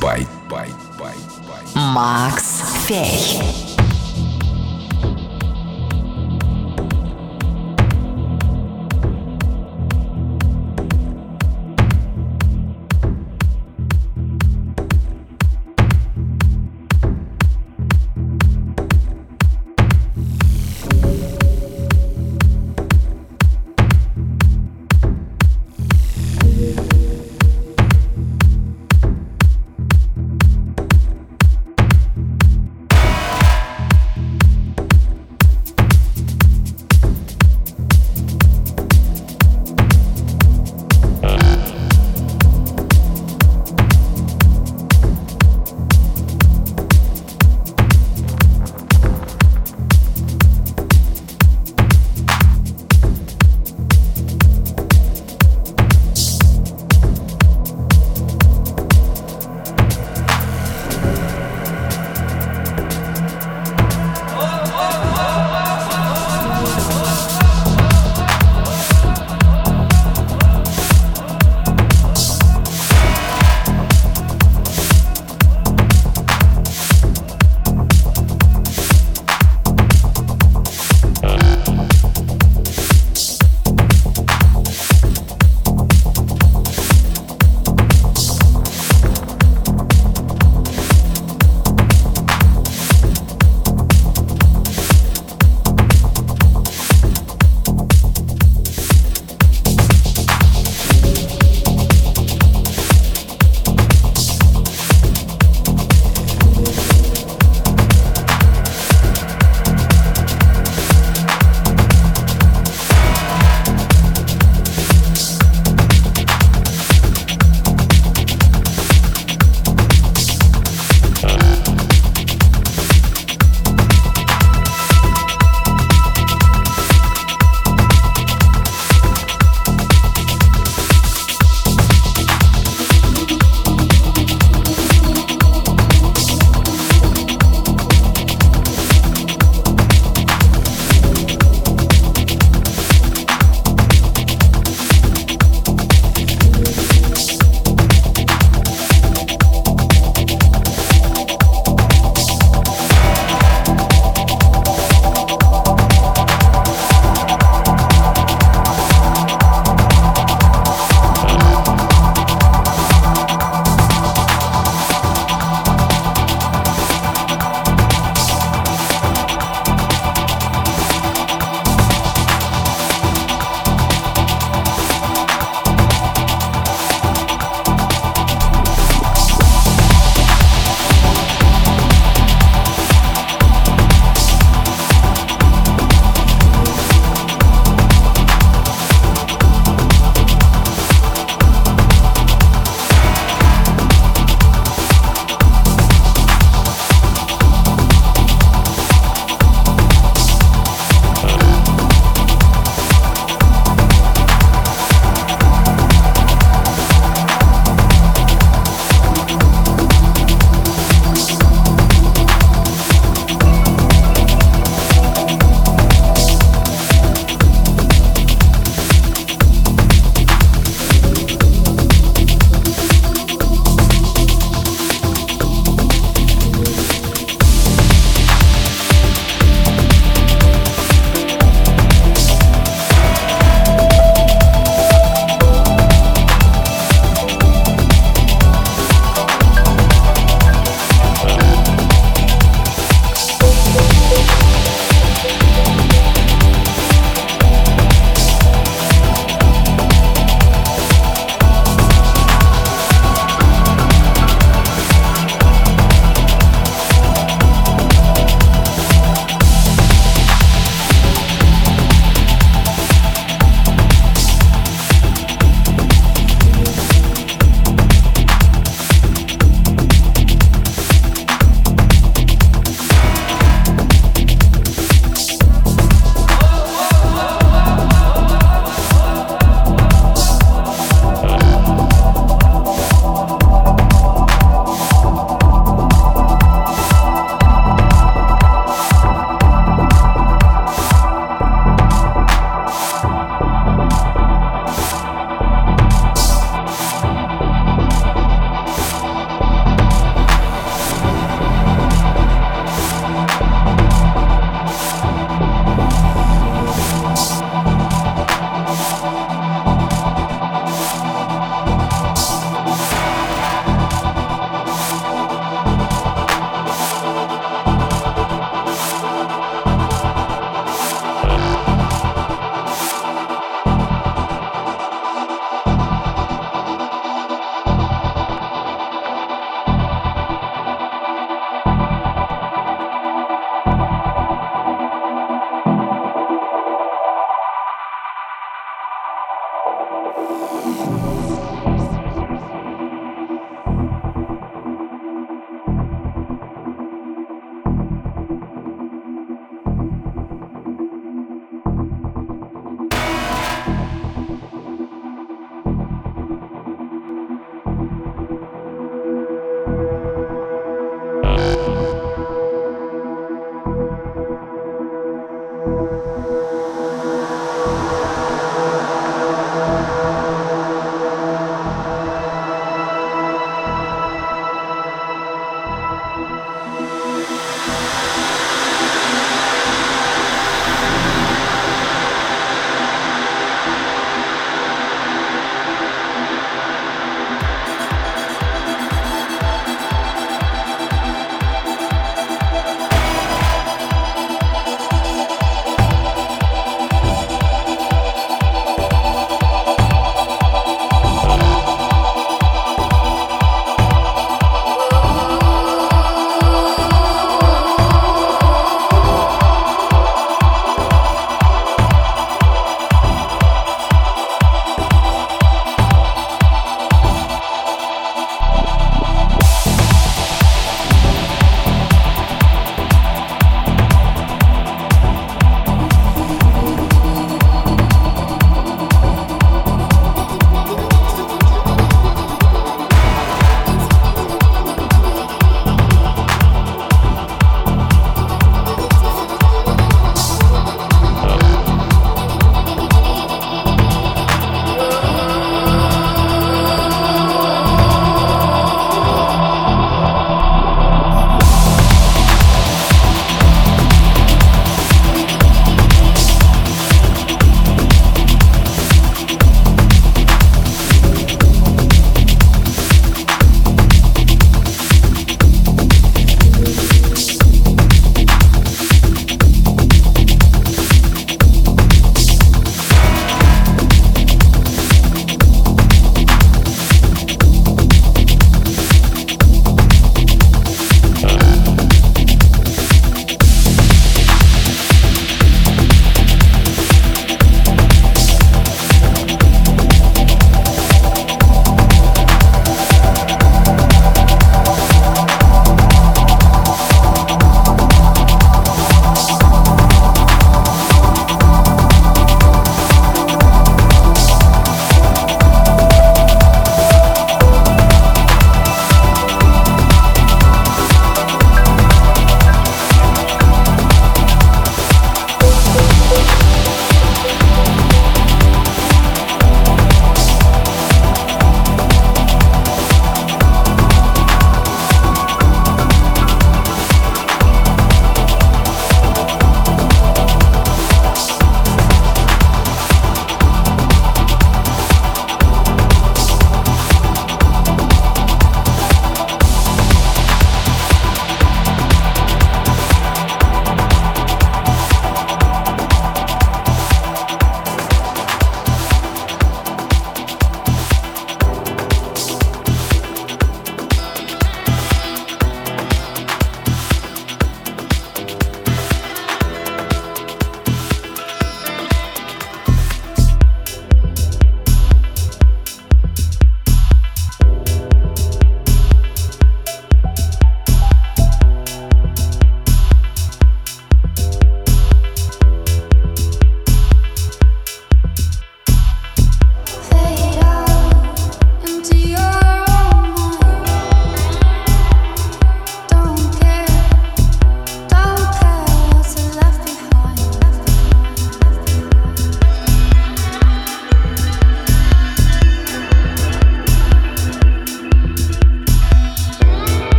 by, by, by,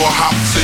or hop to